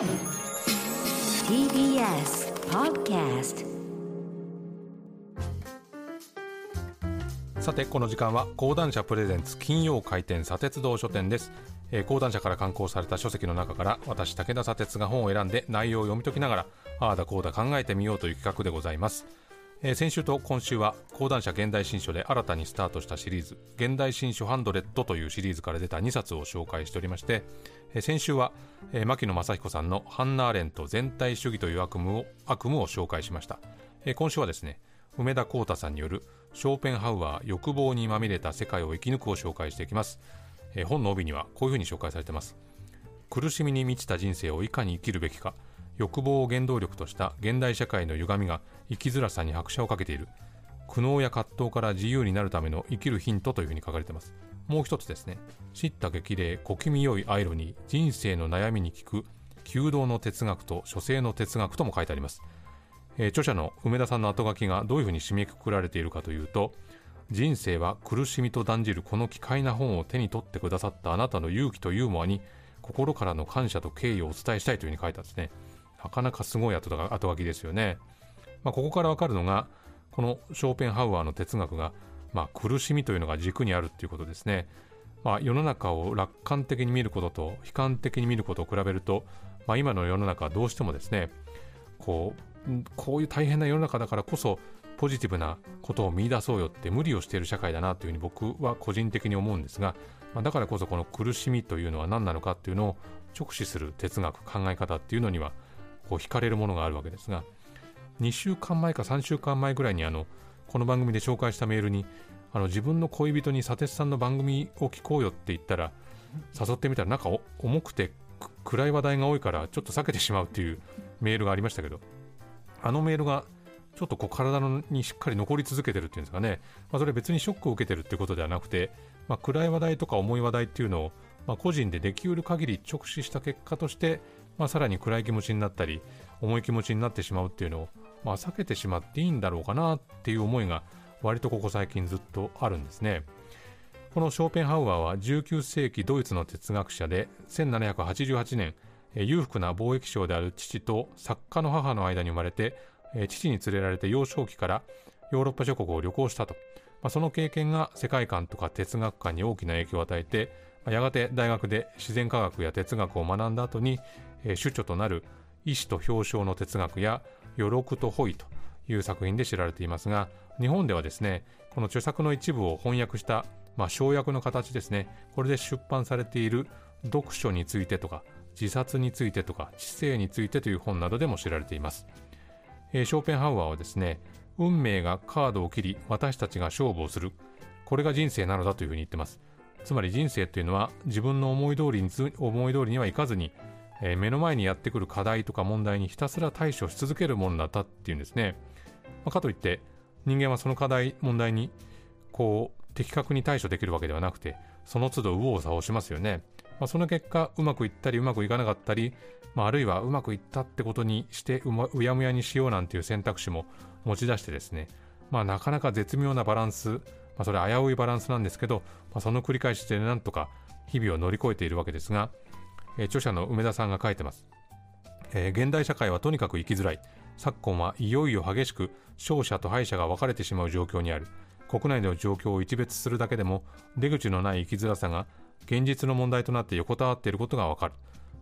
TBS Podcast さてこの時間は講談社プレゼンツ金曜開店砂鉄道書店です、えー、講談社から刊行された書籍の中から私武田砂鉄が本を選んで内容を読み解きながらああだこうだ考えてみようという企画でございます、えー先週と今週は講談社現代新書で新たにスタートしたシリーズ現代新書ハンドレッドというシリーズから出た2冊を紹介しておりまして、えー先週は、えー牧野正彦さんのハンナ・ーレント全体主義という悪夢を悪夢を紹介しました、えー今週はですね梅田浩太さんによるショーペンハウアー欲望にまみれた世界を生き抜くを紹介していきます、えー本の帯にはこういうふうに紹介されています。苦しみに満ちた人生をいかに生きるべきか。欲望を原動力とした現代社会の歪みが生きづらさに拍車をかけている。苦悩や葛藤から自由になるための生きるヒントというふうに書かれています。もう一つですね。叱咤激励小気味よいアイロニー人生の悩みに効く弓道の哲学と書生の哲学とも書いてあります。えー著者の梅田さんの後書きがどういうふうに締めくくられているかというと人生は苦しみと断じるこの奇怪な本を手に取ってくださったあなたの勇気とユーモアに心からの感謝と敬意をお伝えしたいというふうに書いたんですね。なかなかすごい後後書きですよね、まあ、ここからわかるのがこのショーペンハウアーの哲学が、まあ、苦しみというのが軸にあるっていうことですね。まあ、世の中を楽観的に見ることと悲観的に見ることを比べると、まあ、今の世の中はどうしてもですねこうこういう大変な世の中だからこそポジティブなことを見出そうよって無理をしている社会だなというふうに僕は個人的に思うんですが、まあ、だからこそこの苦しみというのは何なのかっていうのを直視する哲学考え方っていうのにはこう惹かれるものがあるわけですが2週間前か3週間前ぐらいにあのこの番組で紹介したメールにあの自分の恋人に砂鉄さんの番組を聞こうよって言ったら誘ってみたらなんか重くて暗い話題が多いからちょっと避けてしまうっていうメールがありましたけどあのメールがちょっとこう体のにしっかり残り続けてるっていうんですかね、まあ、それ別にショックを受けてるってことではなくて、まあ、暗い話題とか重い話題っていうのを、まあ、個人でできうる限り直視した結果として、まあ、さらに暗い気持ちになったり重い気持ちになってしまうっていうのを、まあ、避けてしまっていいんだろうかなっていう思いが割とここ最近ずっとあるんですね。このショーペンハウアーは19世紀ドイツの哲学者で1788年裕福な貿易商である父と作家の母の間に生まれて父に連れられて幼少期からヨーロッパ諸国を旅行したと、まあ、その経験が世界観とか哲学観に大きな影響を与えて、まあやがて大学で自然科学や哲学を学んだ後に、えー主著となる意志と表彰の哲学や余力とホイという作品で知られていますが日本ではですねこの著作の一部を翻訳した、まあ、省略の形ですねこれで出版されている読書についてとか自殺についてとか知性についてという本などでも知られています、えーショーペンハウアーはですね運命がカードを切り私たちが勝負をする。これが人生なのだというふうに言ってます。つまり人生というのは自分の思い通りに思い通りにはいかずに、えー目の前にやってくる課題とか問題にひたすら対処し続けるものだったっていうんですね、まあかといって人間はその課題問題にこう的確に対処できるわけではなくてその都度右往左往しますよね、まあ、その結果うまくいったりうまくいかなかったり、まあ、あるいはうまくいったってことにしてう,、ま、うやむやにしようなんていう選択肢も持ち出してですね、まあ、なかなか絶妙なバランス、まあ、それ危ういバランスなんですけど、まあ、その繰り返しでなんとか日々を乗り越えているわけですが、え著者の梅田さんが書いてます。え現代社会はとにかく生きづらい。昨今はいよいよ激しく勝者と敗者が分かれてしまう状況にある。国内の状況を一別するだけでも出口のない生きづらさが現実の問題となって横たわっていることが分かる。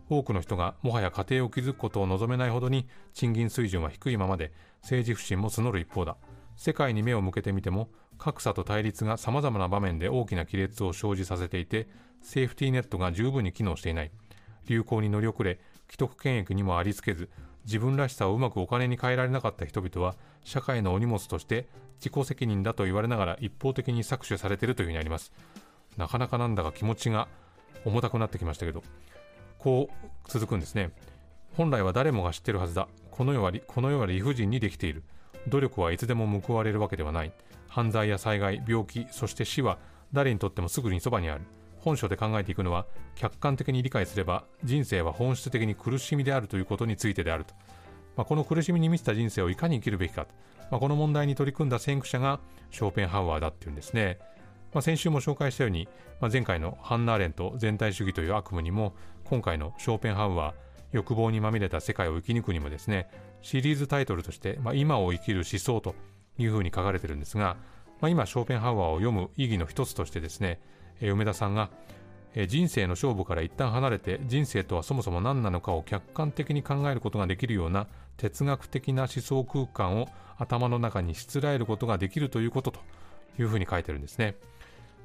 多くの人がもはや家庭を築くことを望めないほどに賃金水準は低いままで政治不信も募る一方だ。世界に目を向けてみても格差と対立がさまざまな場面で大きな亀裂を生じさせていてセーフティーネットが十分に機能していない。流行に乗り遅れ既得権益にもありつけず自分らしさをうまくお金に変えられなかった人々は社会のお荷物として自己責任だと言われながら一方的に搾取されているというふうにあります。なかなかなんだか気持ちが重たくなってきましたけどこう続くんですね。本来は誰もが知ってるはずだ。この世はこの世は理不尽にできている。努力はいつでも報われるわけではない。犯罪や災害病気そして死は誰にとってもすぐにそばにある。本書で考えていくのは客観的に理解すれば人生は本質的に苦しみであるということについてであると、まあ、この苦しみに満ちた人生をいかに生きるべきか、まあ、この問題に取り組んだ先駆者がショーペンハウアーだっていうんですね、まあ、先週も紹介したように、まあ、前回のハンナ・ーレント全体主義という悪夢にも今回のショーペンハウアー欲望にまみれた世界を生き抜くにもですねシリーズタイトルとして、まあ、今を生きる思想というふうに書かれてるんですが、まあ、今ショーペンハウアーを読む意義の一つとしてですね、え、梅田さんが、え、人生の勝負から一旦離れて人生とはそもそも何なのかを客観的に考えることができるような哲学的な思想空間を頭の中にしつらえることができるということというふうに書いてるんですね。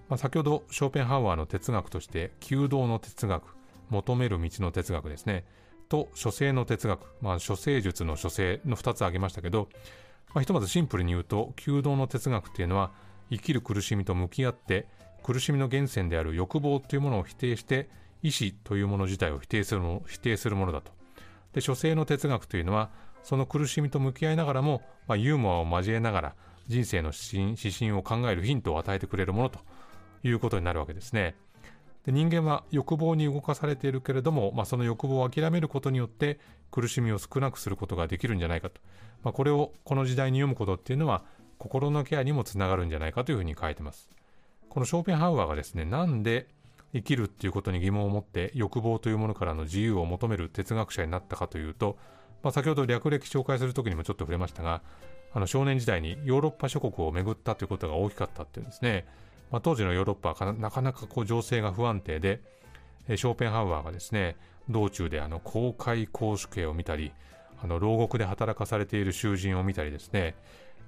まあ、先ほどショーペンハウアーの哲学として求道の哲学求める道の哲学ですねと処世の哲学、まあ、処世術の処世の2つ挙げましたけど、まあ、ひとまずシンプルに言うと求道の哲学っていうのは生きる苦しみと向き合って苦しみの源泉である欲望というものを否定して意志というもの自体を否定するの否定するものだとで処世の哲学というのはその苦しみと向き合いながらも、まあ、ユーモアを交えながら人生の指針を考えるヒントを与えてくれるものということになるわけですね。で人間は欲望に動かされているけれども、まあ、その欲望を諦めることによって苦しみを少なくすることができるんじゃないかと、まあ、これをこの時代に読むことっていうのは心のケアにもつながるんじゃないかというふうに書いてます。このショーペンハウアーがですね、なんで生きるっていうことに疑問を持って欲望というものからの自由を求める哲学者になったかというと、まあ、先ほど略歴紹介するときにもちょっと触れましたが、あの少年時代にヨーロッパ諸国を巡ったということが大きかったっていうんですね。まあ、当時のヨーロッパはなかなかこう情勢が不安定で、ショーペンハウアーがですね、道中であの公開公主刑を見たり、あの牢獄で働かされている囚人を見たりですね、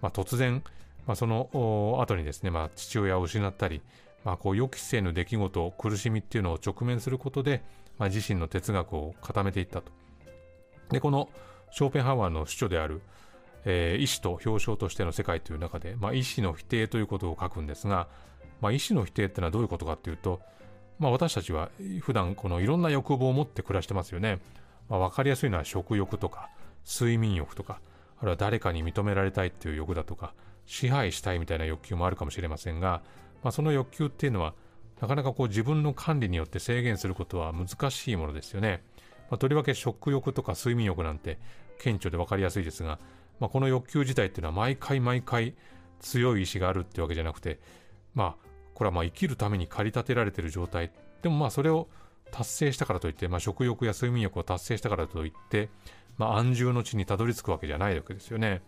まあ、突然、まあ、その後にですね、まあ、父親を失ったり、まあ、こう予期せぬ出来事、苦しみっていうのを直面することで、まあ、自身の哲学を固めていったと。で、このショーペンハワーの主張である、えー、意志と表彰としての世界という中で、まあ、意志の否定ということを書くんですが、まあ、意志の否定ってのはどういうことかっていうと、まあ、私たちは普段このいろんな欲望を持って暮らしてますよね。まあ、分かりやすいのは食欲とか睡眠欲とかあるいは誰かに認められたいっていう欲だとか支配したいみたいな欲求もあるかもしれませんが、まあ、その欲求っていうのはなかなかこう自分の管理によって制限することは難しいものですよね。まあ、とりわけ食欲とか睡眠欲なんて顕著で分かりやすいですが、まあ、この欲求自体っていうのは毎回毎回強い意志があるってわけじゃなくてまあこれはまあ生きるために駆り立てられている状態でもまあそれを達成したからといって、まあ、食欲や睡眠欲を達成したからといって、まあ、安住の地にたどり着くわけじゃないわけですよね。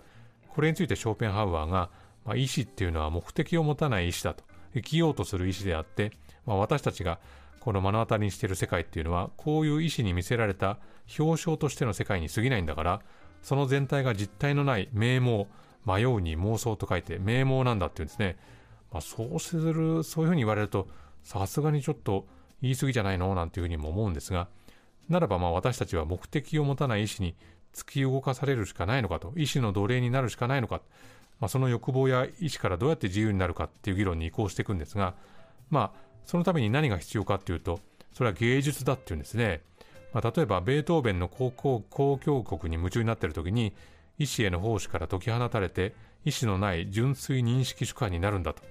これについてショーペンハウアーが、まあ、意志っていうのは目的を持たない意志だと。生きようとする意志であって、まあ、私たちがこの目の当たりにしている世界っていうのはこういう意志に見せられた表彰としての世界に過ぎないんだからその全体が実体のない名妄迷うに妄想と書いて名妄なんだっていうんですね。まあ、そうする、そういうふうに言われると、さすがにちょっと言い過ぎじゃないの？なんていうふうにも思うんですが、ならばまあ私たちは目的を持たない意志に突き動かされるしかないのかと、意志の奴隷になるしかないのか、まあ、その欲望や意志からどうやって自由になるかっていう議論に移行していくんですが、まあ、そのために何が必要かっていうと、それは芸術だっていうんですね。まあ、例えば、ベートーベンの公共公共国に夢中になっている時に、意志への奉仕から解き放たれて、意志のない純粋認識主観になるんだと。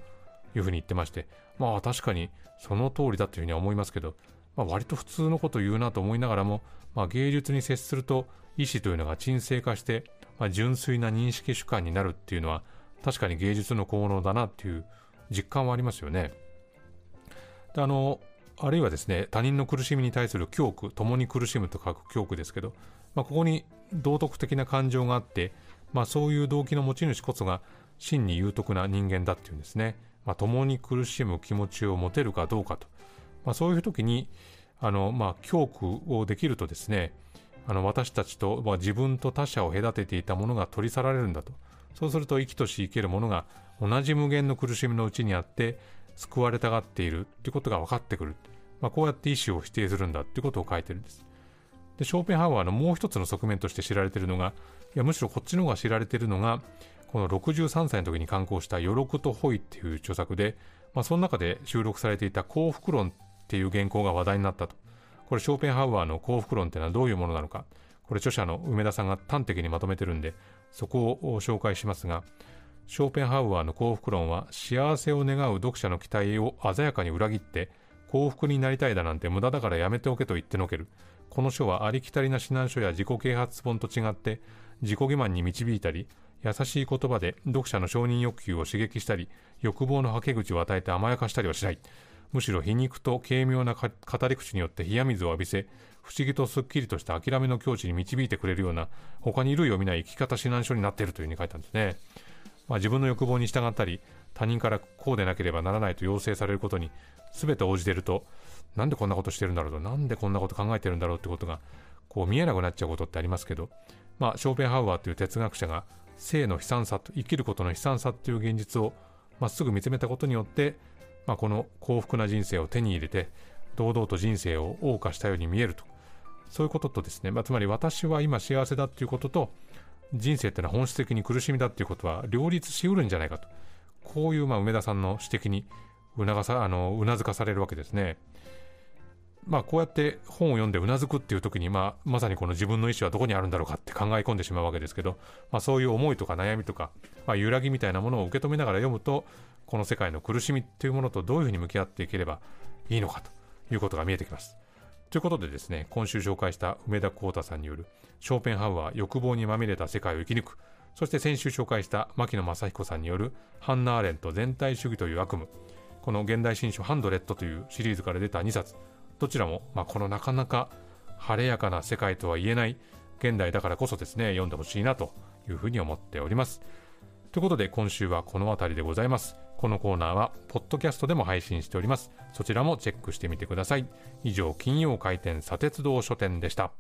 いうふうに言ってまして、まあ確かにその通りだというふうには思いますけど、まあ、割と普通のことを言うなと思いながらも、まあ、芸術に接すると意思というのが沈静化して、まあ、純粋な認識主観になるっていうのは確かに芸術の効能だなっていう実感はありますよね。であのあるいはですね他人の苦しみに対する恐怖共に苦しむと書く恐怖ですけど、まあ、ここに道徳的な感情があって、まあ、そういう動機の持ち主こそが真に有徳な人間だっていうんですね。まあ、共に苦しむ気持ちを持てるかどうかと、まあ、そういう時にあの、まあ、恐怖をできるとですねあの私たちと、まあ、自分と他者を隔てていたものが取り去られるんだと。そうすると生きとし生けるものが同じ無限の苦しみのうちにあって救われたがっているということが分かってくる、まあ、こうやって意思を否定するんだということを書いてるんです。でショーペンハウアーのもう一つの側面として知られているのがいやむしろこっちの方が知られているのがこの63歳の時に刊行した「余力とホイ」っていう著作で、まあ、その中で収録されていた幸福論っていう原稿が話題になったと。これショーペンハウアーの幸福論っていうのはどういうものなのか。これ著者の梅田さんが端的にまとめてるんで、そこを紹介しますが、ショーペンハウアーの幸福論は幸せを願う読者の期待を鮮やかに裏切って幸福になりたいだなんて無駄だからやめておけと言ってのける。この書はありきたりな指南書や自己啓発本と違って自己欺瞞に導いたり優しい言葉で読者の承認欲求を刺激したり欲望のはけ口を与えて甘やかしたりはしない、むしろ皮肉と軽妙な語り口によって冷や水を浴びせ不思議とすっきりとした諦めの境地に導いてくれるような他に類を見ない生き方指南書になっているというふうに書いたんですね、まあ、自分の欲望に従ったり他人からこうでなければならないと要請されることに全て応じているとなんでこんなことしてるんだろうとなんでこんなこと考えてるんだろうってことがこう見えなくなっちゃうことってありますけど、まあ、ショーペンハウアーという哲学者が生の悲惨さと生きることの悲惨さという現実をまっすぐ見つめたことによって、まあ、この幸福な人生を手に入れて堂々と人生を謳歌したように見えるとそういうこととですね、まあ、つまり私は今幸せだっていうことと人生ってのは本質的に苦しみだっていうことは両立しうるんじゃないかとこういうまあ梅田さんの指摘に促さあのうなずかされるわけですね。まあ、こうやって本を読んでうなずくっていう時に、まあ、まさにこの自分の意思はどこにあるんだろうかって考え込んでしまうわけですけど、まあ、そういう思いとか悩みとか、まあ、揺らぎみたいなものを受け止めながら読むとこの世界の苦しみっていうものとどういうふうに向き合っていければいいのかということが見えてきます。ということでですね、今週紹介した梅田幸太さんによるショーペンハウアー欲望にまみれた世界を生き抜く、そして先週紹介した牧野正彦さんによるハンナ・アーレント全体主義という悪夢、この現代新書ハンドレットというシリーズから出た2冊、どちらも、まあ、このなかなか晴れやかな世界とは言えない現代だからこそですね、読んでほしいなというふうに思っております。ということで今週はこの辺りでございます。このコーナーは、ポッドキャストでも配信しております。そちらもチェックしてみてください。以上、金曜回転砂鉄道書店でした。